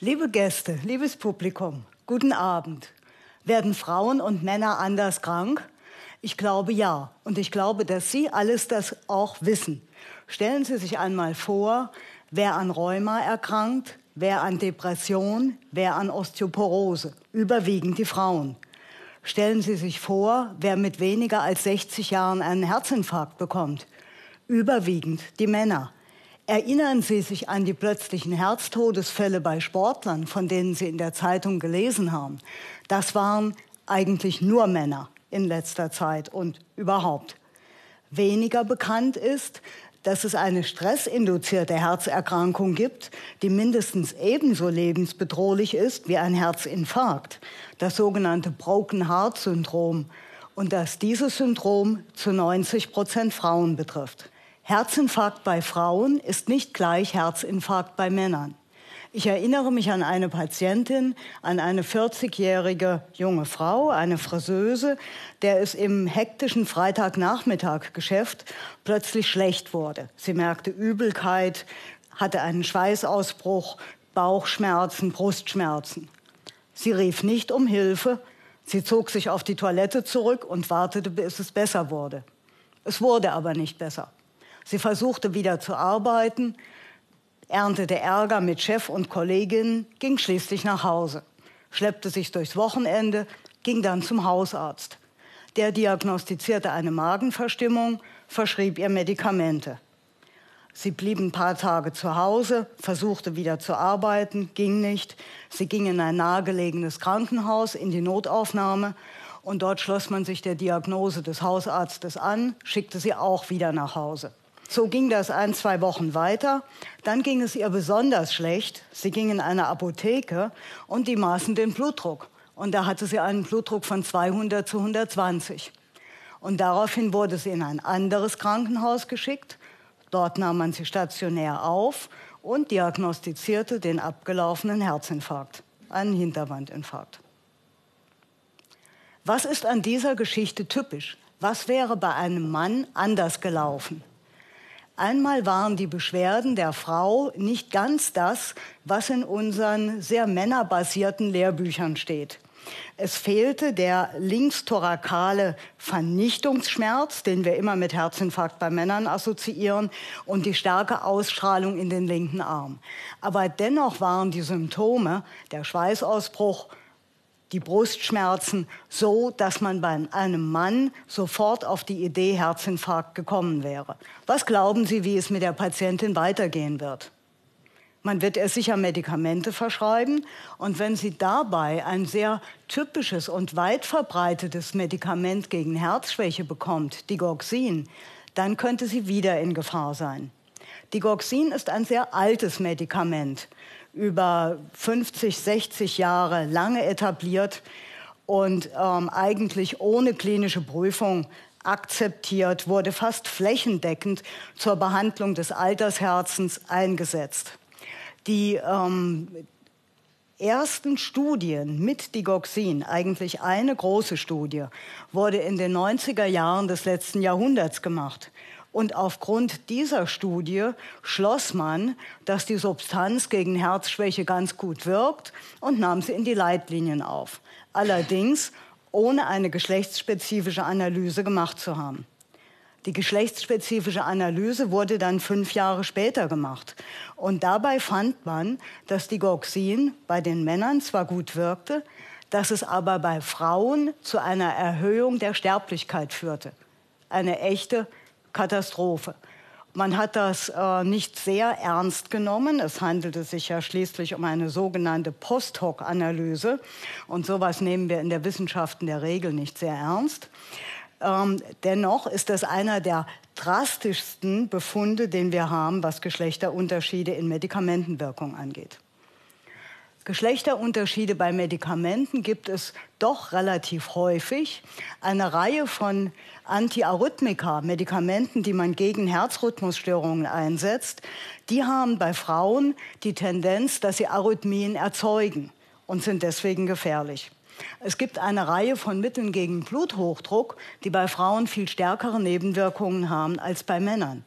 Liebe Gäste, liebes Publikum, guten Abend. Werden Frauen und Männer anders krank? Ich glaube ja. Und ich glaube, dass Sie alles das auch wissen. Stellen Sie sich einmal vor, wer an Rheuma erkrankt, wer an Depression, wer an Osteoporose. Überwiegend die Frauen. Stellen Sie sich vor, wer mit weniger als 60 Jahren einen Herzinfarkt bekommt. Überwiegend die Männer. Erinnern Sie sich an die plötzlichen Herztodesfälle bei Sportlern, von denen Sie in der Zeitung gelesen haben? Das waren eigentlich nur Männer in letzter Zeit und überhaupt. Weniger bekannt ist, dass es eine stressinduzierte Herzerkrankung gibt, die mindestens ebenso lebensbedrohlich ist wie ein Herzinfarkt, das sogenannte Broken Heart Syndrom, und dass dieses Syndrom zu 90 Prozent Frauen betrifft. Herzinfarkt bei Frauen ist nicht gleich Herzinfarkt bei Männern. Ich erinnere mich an eine Patientin, an eine 40-jährige junge Frau, eine Friseuse, der es im hektischen Freitagnachmittag-Geschäft plötzlich schlecht wurde. Sie merkte Übelkeit, hatte einen Schweißausbruch, Bauchschmerzen, Brustschmerzen. Sie rief nicht um Hilfe, sie zog sich auf die Toilette zurück und wartete, bis es besser wurde. Es wurde aber nicht besser. Sie versuchte wieder zu arbeiten, erntete Ärger mit Chef und Kollegin, ging schließlich nach Hause, schleppte sich durchs Wochenende, ging dann zum Hausarzt. Der diagnostizierte eine Magenverstimmung, verschrieb ihr Medikamente. Sie blieb ein paar Tage zu Hause, versuchte wieder zu arbeiten, ging nicht. Sie ging in ein nahegelegenes Krankenhaus, in die Notaufnahme und dort schloss man sich der Diagnose des Hausarztes an, schickte sie auch wieder nach Hause. So ging das ein, zwei Wochen weiter. Dann ging es ihr besonders schlecht. Sie ging in eine Apotheke und die maßen den Blutdruck. Und da hatte sie einen Blutdruck von 200 zu 120. Und daraufhin wurde sie in ein anderes Krankenhaus geschickt. Dort nahm man sie stationär auf und diagnostizierte den abgelaufenen Herzinfarkt, einen Hinterwandinfarkt. Was ist an dieser Geschichte typisch? Was wäre bei einem Mann anders gelaufen? Einmal waren die Beschwerden der Frau nicht ganz das, was in unseren sehr männerbasierten Lehrbüchern steht. Es fehlte der linkstorakale Vernichtungsschmerz, den wir immer mit Herzinfarkt bei Männern assoziieren, und die starke Ausstrahlung in den linken Arm. Aber dennoch waren die Symptome, der Schweißausbruch, die Brustschmerzen so, dass man bei einem Mann sofort auf die Idee Herzinfarkt gekommen wäre. Was glauben Sie, wie es mit der Patientin weitergehen wird? Man wird ihr sicher Medikamente verschreiben und wenn sie dabei ein sehr typisches und weit verbreitetes Medikament gegen Herzschwäche bekommt, Digoxin, dann könnte sie wieder in Gefahr sein. Digoxin ist ein sehr altes Medikament über 50, 60 Jahre lange etabliert und ähm, eigentlich ohne klinische Prüfung akzeptiert, wurde fast flächendeckend zur Behandlung des Altersherzens eingesetzt. Die ähm, ersten Studien mit Digoxin, eigentlich eine große Studie, wurde in den 90er Jahren des letzten Jahrhunderts gemacht. Und aufgrund dieser Studie schloss man, dass die Substanz gegen Herzschwäche ganz gut wirkt und nahm sie in die Leitlinien auf. Allerdings ohne eine geschlechtsspezifische Analyse gemacht zu haben. Die geschlechtsspezifische Analyse wurde dann fünf Jahre später gemacht. Und dabei fand man, dass die Goxin bei den Männern zwar gut wirkte, dass es aber bei Frauen zu einer Erhöhung der Sterblichkeit führte. Eine echte Katastrophe. Man hat das äh, nicht sehr ernst genommen. Es handelte sich ja schließlich um eine sogenannte Post-Hoc-Analyse. Und sowas nehmen wir in der Wissenschaft in der Regel nicht sehr ernst. Ähm, dennoch ist das einer der drastischsten Befunde, den wir haben, was Geschlechterunterschiede in Medikamentenwirkung angeht. Geschlechterunterschiede bei Medikamenten gibt es doch relativ häufig. Eine Reihe von Antiarrhythmika, Medikamenten, die man gegen Herzrhythmusstörungen einsetzt, die haben bei Frauen die Tendenz, dass sie Arrhythmien erzeugen und sind deswegen gefährlich. Es gibt eine Reihe von Mitteln gegen Bluthochdruck, die bei Frauen viel stärkere Nebenwirkungen haben als bei Männern.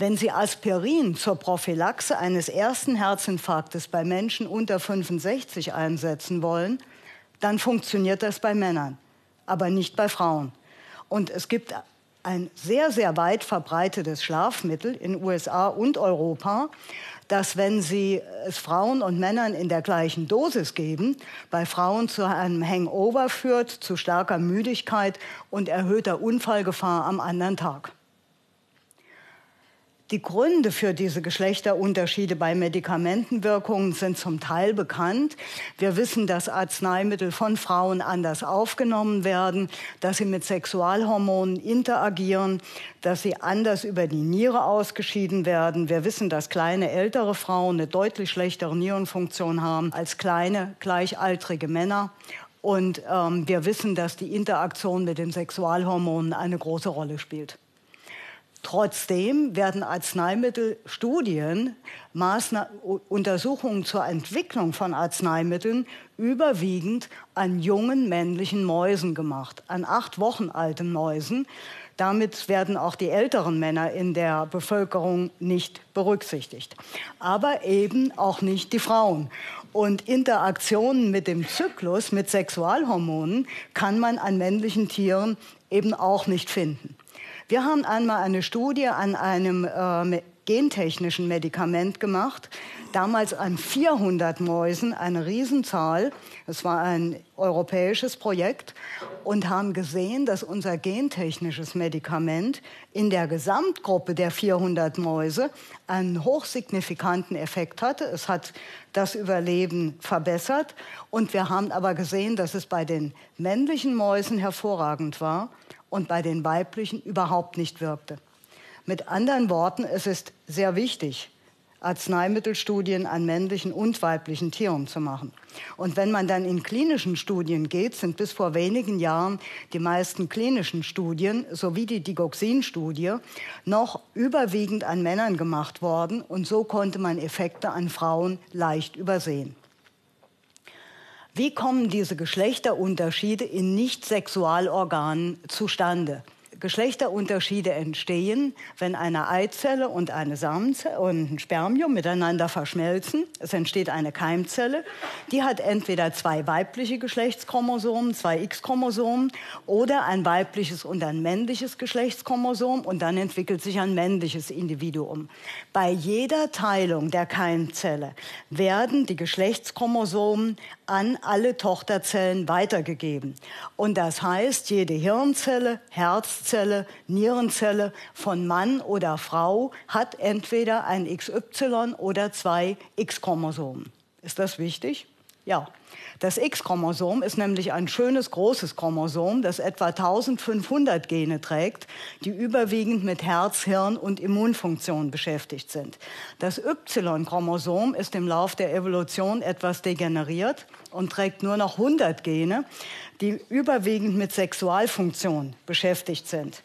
Wenn Sie Aspirin zur Prophylaxe eines ersten Herzinfarktes bei Menschen unter 65 einsetzen wollen, dann funktioniert das bei Männern, aber nicht bei Frauen. Und es gibt ein sehr, sehr weit verbreitetes Schlafmittel in USA und Europa, dass wenn Sie es Frauen und Männern in der gleichen Dosis geben, bei Frauen zu einem Hangover führt, zu starker Müdigkeit und erhöhter Unfallgefahr am anderen Tag. Die Gründe für diese Geschlechterunterschiede bei Medikamentenwirkungen sind zum Teil bekannt. Wir wissen, dass Arzneimittel von Frauen anders aufgenommen werden, dass sie mit Sexualhormonen interagieren, dass sie anders über die Niere ausgeschieden werden. Wir wissen, dass kleine ältere Frauen eine deutlich schlechtere Nierenfunktion haben als kleine gleichaltrige Männer. Und ähm, wir wissen, dass die Interaktion mit den Sexualhormonen eine große Rolle spielt. Trotzdem werden Arzneimittelstudien, Maßna Untersuchungen zur Entwicklung von Arzneimitteln überwiegend an jungen männlichen Mäusen gemacht, an acht Wochen alten Mäusen. Damit werden auch die älteren Männer in der Bevölkerung nicht berücksichtigt, aber eben auch nicht die Frauen. Und Interaktionen mit dem Zyklus, mit Sexualhormonen, kann man an männlichen Tieren eben auch nicht finden. Wir haben einmal eine Studie an einem äh, gentechnischen Medikament gemacht, damals an 400 Mäusen, eine Riesenzahl. Es war ein europäisches Projekt und haben gesehen, dass unser gentechnisches Medikament in der Gesamtgruppe der 400 Mäuse einen hochsignifikanten Effekt hatte. Es hat das Überleben verbessert und wir haben aber gesehen, dass es bei den männlichen Mäusen hervorragend war und bei den weiblichen überhaupt nicht wirkte. Mit anderen Worten, es ist sehr wichtig, Arzneimittelstudien an männlichen und weiblichen Tieren zu machen. Und wenn man dann in klinischen Studien geht, sind bis vor wenigen Jahren die meisten klinischen Studien sowie die Digoxin-Studie noch überwiegend an Männern gemacht worden und so konnte man Effekte an Frauen leicht übersehen. Wie kommen diese Geschlechterunterschiede in Nicht-Sexualorganen zustande? Geschlechterunterschiede entstehen, wenn eine Eizelle und eine Samenzelle und ein Spermium miteinander verschmelzen. Es entsteht eine Keimzelle. Die hat entweder zwei weibliche Geschlechtschromosomen, zwei X-Chromosomen oder ein weibliches und ein männliches Geschlechtschromosom und dann entwickelt sich ein männliches Individuum. Bei jeder Teilung der Keimzelle werden die Geschlechtschromosomen an alle Tochterzellen weitergegeben. Und das heißt, jede Hirnzelle, Herzzelle, Nierenzelle von Mann oder Frau hat entweder ein XY oder zwei X-Chromosomen. Ist das wichtig? Ja. Das X-Chromosom ist nämlich ein schönes großes Chromosom, das etwa 1500 Gene trägt, die überwiegend mit Herz, Hirn und Immunfunktion beschäftigt sind. Das Y-Chromosom ist im Lauf der Evolution etwas degeneriert und trägt nur noch 100 Gene, die überwiegend mit Sexualfunktion beschäftigt sind.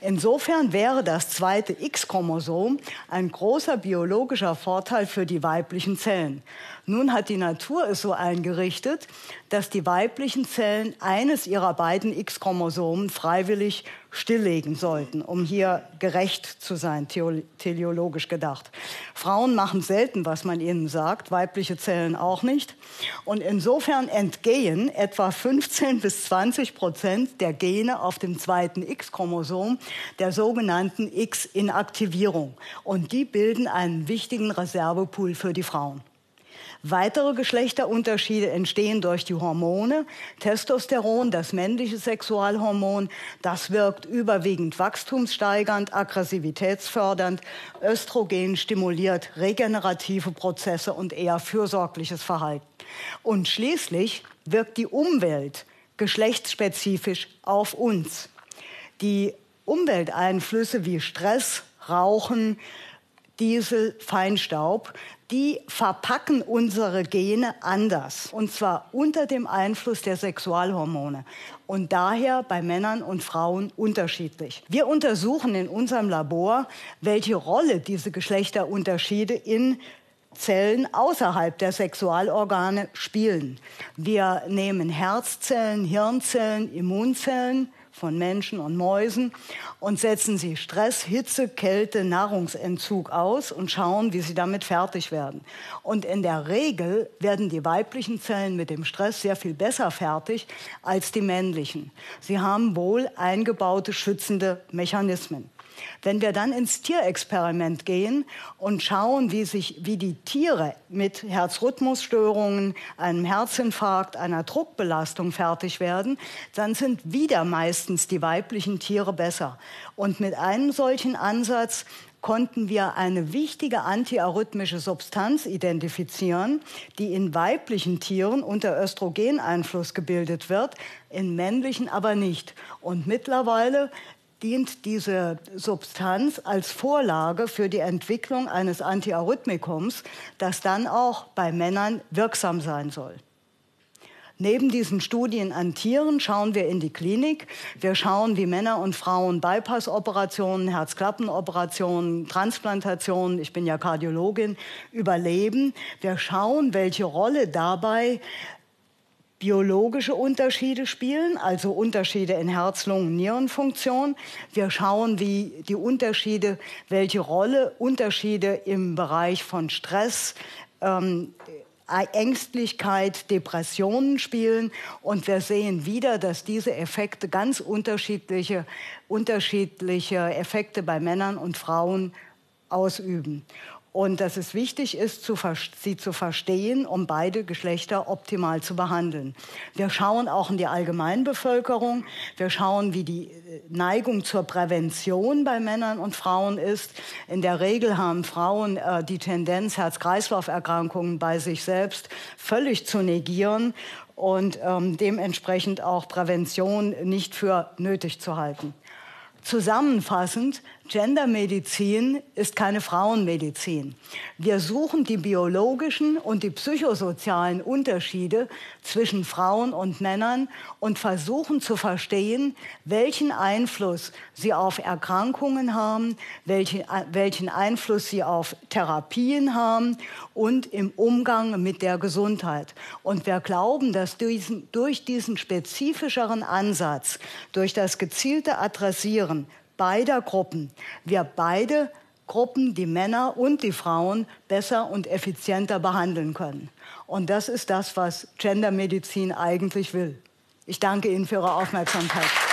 Insofern wäre das zweite X-Chromosom ein großer biologischer Vorteil für die weiblichen Zellen. Nun hat die Natur es so eingerichtet, dass die weiblichen Zellen eines ihrer beiden X-Chromosomen freiwillig stilllegen sollten, um hier gerecht zu sein, teleologisch gedacht. Frauen machen selten, was man ihnen sagt, weibliche Zellen auch nicht. Und insofern entgehen etwa 15 bis 20 Prozent der Gene auf dem zweiten X-Chromosom der sogenannten X-Inaktivierung. Und die bilden einen wichtigen Reservepool für die Frauen. Weitere Geschlechterunterschiede entstehen durch die Hormone. Testosteron, das männliche Sexualhormon, das wirkt überwiegend wachstumssteigernd, aggressivitätsfördernd. Östrogen stimuliert regenerative Prozesse und eher fürsorgliches Verhalten. Und schließlich wirkt die Umwelt geschlechtsspezifisch auf uns. Die Umwelteinflüsse wie Stress, Rauchen, Diesel, Feinstaub, die verpacken unsere Gene anders. Und zwar unter dem Einfluss der Sexualhormone. Und daher bei Männern und Frauen unterschiedlich. Wir untersuchen in unserem Labor, welche Rolle diese Geschlechterunterschiede in Zellen außerhalb der Sexualorgane spielen. Wir nehmen Herzzellen, Hirnzellen, Immunzellen, von Menschen und Mäusen und setzen sie Stress, Hitze, Kälte, Nahrungsentzug aus und schauen, wie sie damit fertig werden. Und in der Regel werden die weiblichen Zellen mit dem Stress sehr viel besser fertig als die männlichen. Sie haben wohl eingebaute schützende Mechanismen. Wenn wir dann ins Tierexperiment gehen und schauen, wie, sich, wie die Tiere mit Herzrhythmusstörungen, einem Herzinfarkt, einer Druckbelastung fertig werden, dann sind wieder meistens die weiblichen Tiere besser. Und mit einem solchen Ansatz konnten wir eine wichtige antiarrhythmische Substanz identifizieren, die in weiblichen Tieren unter Östrogeneinfluss gebildet wird, in männlichen aber nicht. Und mittlerweile dient diese Substanz als Vorlage für die Entwicklung eines Antiarrhythmikums, das dann auch bei Männern wirksam sein soll. Neben diesen Studien an Tieren schauen wir in die Klinik. Wir schauen, wie Männer und Frauen Bypass-Operationen, Herzklappenoperationen, Transplantationen, ich bin ja Kardiologin, überleben. Wir schauen, welche Rolle dabei biologische Unterschiede spielen, also Unterschiede in Herz, Lungen, Nierenfunktion. Wir schauen, wie die Unterschiede, welche Rolle Unterschiede im Bereich von Stress, ähm, Ängstlichkeit, Depressionen spielen. Und wir sehen wieder, dass diese Effekte ganz unterschiedliche, unterschiedliche Effekte bei Männern und Frauen ausüben und dass es wichtig ist, sie zu verstehen, um beide Geschlechter optimal zu behandeln. Wir schauen auch in die Allgemeinbevölkerung. Wir schauen, wie die äh, Neigung zur Prävention bei Männern und Frauen ist. In der Regel haben Frauen äh, die Tendenz, Herz-Kreislauf-Erkrankungen bei sich selbst völlig zu negieren und ähm, dementsprechend auch Prävention nicht für nötig zu halten. Zusammenfassend, Gendermedizin ist keine Frauenmedizin. Wir suchen die biologischen und die psychosozialen Unterschiede zwischen Frauen und Männern und versuchen zu verstehen, welchen Einfluss sie auf Erkrankungen haben, welchen, welchen Einfluss sie auf Therapien haben und im Umgang mit der Gesundheit. Und wir glauben, dass diesen, durch diesen spezifischeren Ansatz, durch das gezielte Adressieren beider Gruppen wir beide Gruppen, die Männer und die Frauen, besser und effizienter behandeln können. Und das ist das, was Gendermedizin eigentlich will. Ich danke Ihnen für Ihre Aufmerksamkeit.